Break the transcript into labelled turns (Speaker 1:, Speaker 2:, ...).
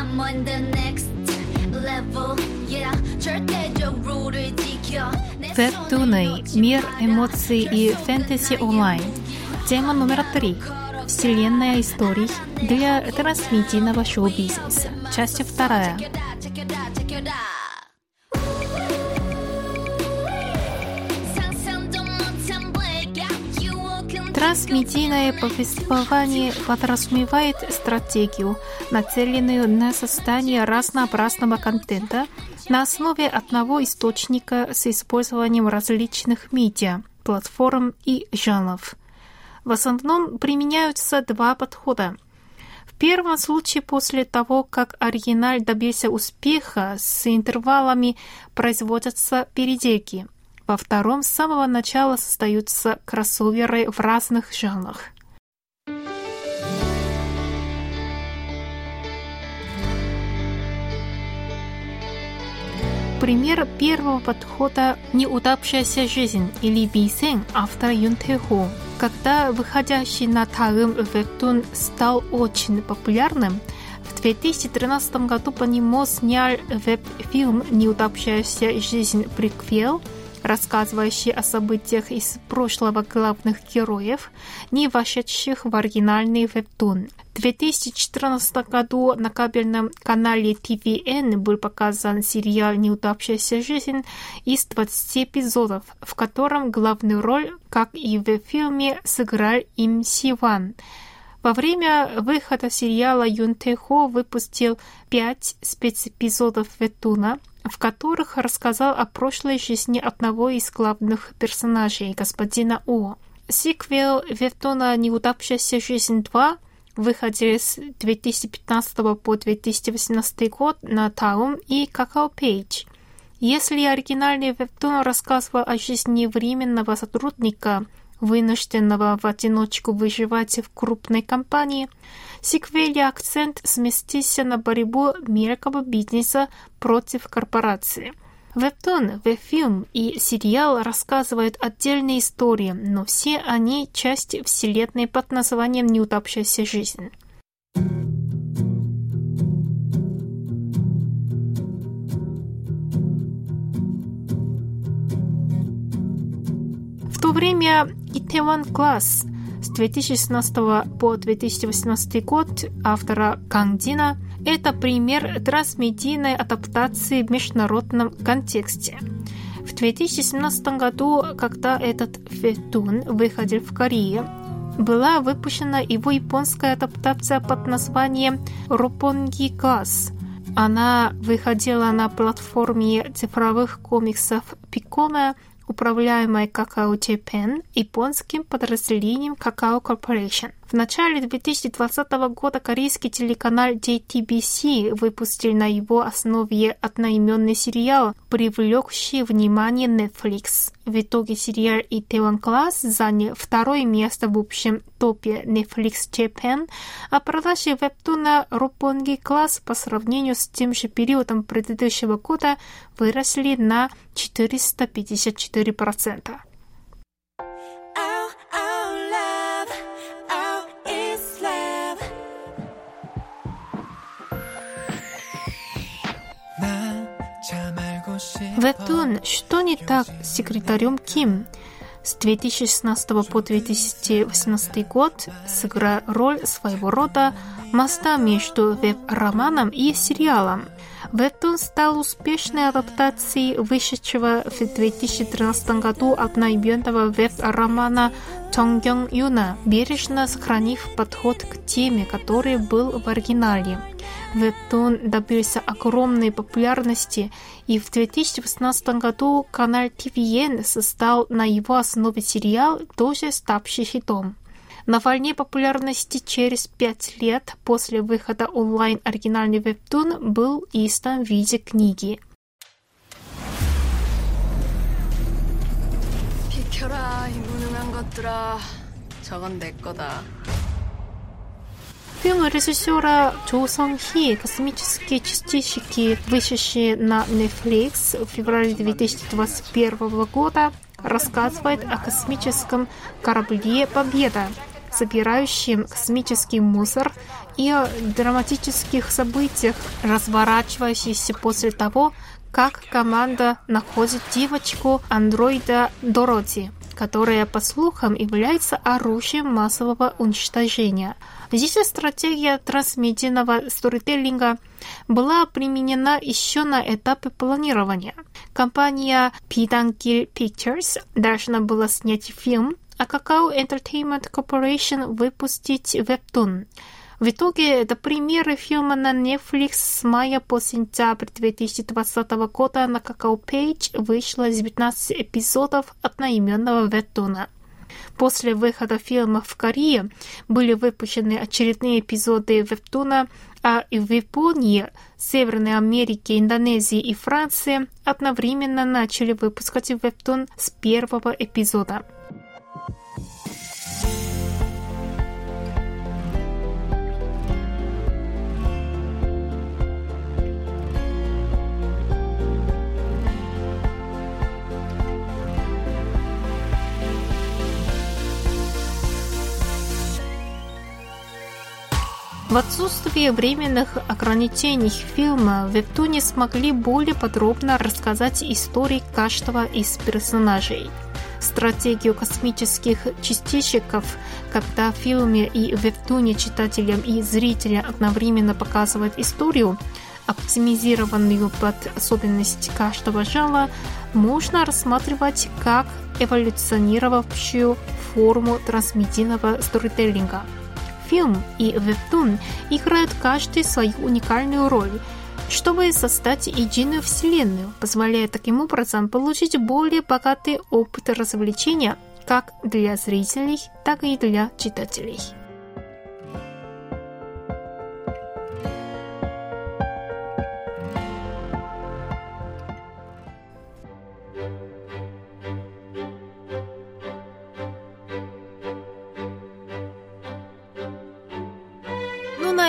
Speaker 1: I'm on the next level, yeah. 절대적으로를 지켜. 내
Speaker 2: Вебтуны. Мир эмоций и фэнтези онлайн. Тема номер три. Вселенная историй для трансмедийного шоу-бизнеса. Часть вторая. Трансмедийное повествование подразумевает стратегию, нацеленную на создание разнообразного контента на основе одного источника с использованием различных медиа, платформ и жанров. В основном применяются два подхода. В первом случае после того, как оригинал добился успеха, с интервалами производятся переделки. Во втором с самого начала создаются кроссоверы в разных жанрах. Пример первого подхода «Неудавшаяся жизнь» или «Бисен» автора Юн Хо. Когда выходящий на Таым вебтун стал очень популярным, в 2013 году по нему снял веб-фильм «Неудавшаяся жизнь. Приквел», рассказывающий о событиях из прошлого главных героев, не вошедших в оригинальный вебтун. В 2014 году на кабельном канале TVN был показан сериал «Неудавшаяся жизнь» из 20 эпизодов, в котором главную роль, как и в фильме, сыграл Им Сиван. Во время выхода сериала Юн Хо выпустил пять спецэпизодов Ветуна, в которых рассказал о прошлой жизни одного из главных персонажей, господина О. Сиквел Ветуна «Неудавшаяся жизнь 2» выходил с 2015 по 2018 год на Таум и Какао Пейдж. Если оригинальный вебтун рассказывал о жизни временного сотрудника, вынужденного в одиночку выживать в крупной компании, в сиквеле акцент сместился на борьбу мелкого бизнеса против корпорации. Вебтон, веб-фильм и сериал рассказывают отдельные истории, но все они часть вселенной под названием «Неудавшаяся жизнь». Время Итеван Класс с 2016 по 2018 год автора Кангдина – это пример трансмедийной адаптации в международном контексте. В 2017 году, когда этот фетун выходил в Корее, была выпущена его японская адаптация под названием «Ропонги Класс». Она выходила на платформе цифровых комиксов Пикона – управляемой Какао Japan японским подразделением Какао Corporation. В начале 2020 года корейский телеканал JTBC выпустил на его основе одноименный сериал, привлекший внимание Netflix. В итоге сериал Itaewon Class занял второе место в общем топе Netflix Japan, а продажи вебтуна Ропонги Класс по сравнению с тем же периодом предыдущего года выросли на 454%. Вебтун «Что не так с секретарем Ким?» с 2016 по 2018 год сыграл роль своего рода моста между веб-романом и сериалом. Вебтун стал успешной адаптацией вышедшего в 2013 году одноименного веб-романа Тонгён Юна, бережно сохранив подход к теме, который был в оригинале. Вебтун добился огромной популярности, и в 2018 году канал TVN создал на его основе сериал, тоже ставший хитом. На волне популярности через пять лет после выхода онлайн оригинальный вебтун был издан в виде книги. Фильм режиссера Чо Сон Хи «Космические частички», вышедшие на Netflix в феврале 2021 года, рассказывает о космическом корабле «Победа», собирающем космический мусор и драматических событиях, разворачивающихся после того, как команда находит девочку-андроида Дороти, которая, по слухам, является оружием массового уничтожения. Здесь стратегия трансмедийного сторителлинга была применена еще на этапе планирования. Компания Pidangil Pictures должна была снять фильм, а Kakao Entertainment Corporation выпустить вебтун. В итоге это примеры фильма на Netflix с мая по сентябрь 2020 года на Kakao Page вышло 19 эпизодов одноименного вебтуна. После выхода фильма в Корее были выпущены очередные эпизоды вебтуна, а в Японии, Северной Америке, Индонезии и Франции одновременно начали выпускать вебтун с первого эпизода. В отсутствие временных ограничений фильма в Вебтуне смогли более подробно рассказать истории каждого из персонажей. Стратегию космических частичек, когда в фильме и Вебтуне читателям и зрителям одновременно показывают историю, оптимизированную под особенности каждого жанра, можно рассматривать как эволюционировавшую форму трансмедийного сторителлинга – фильм и вебтун играют каждый свою уникальную роль, чтобы создать единую вселенную, позволяя таким образом получить более богатый опыт развлечения как для зрителей, так и для читателей.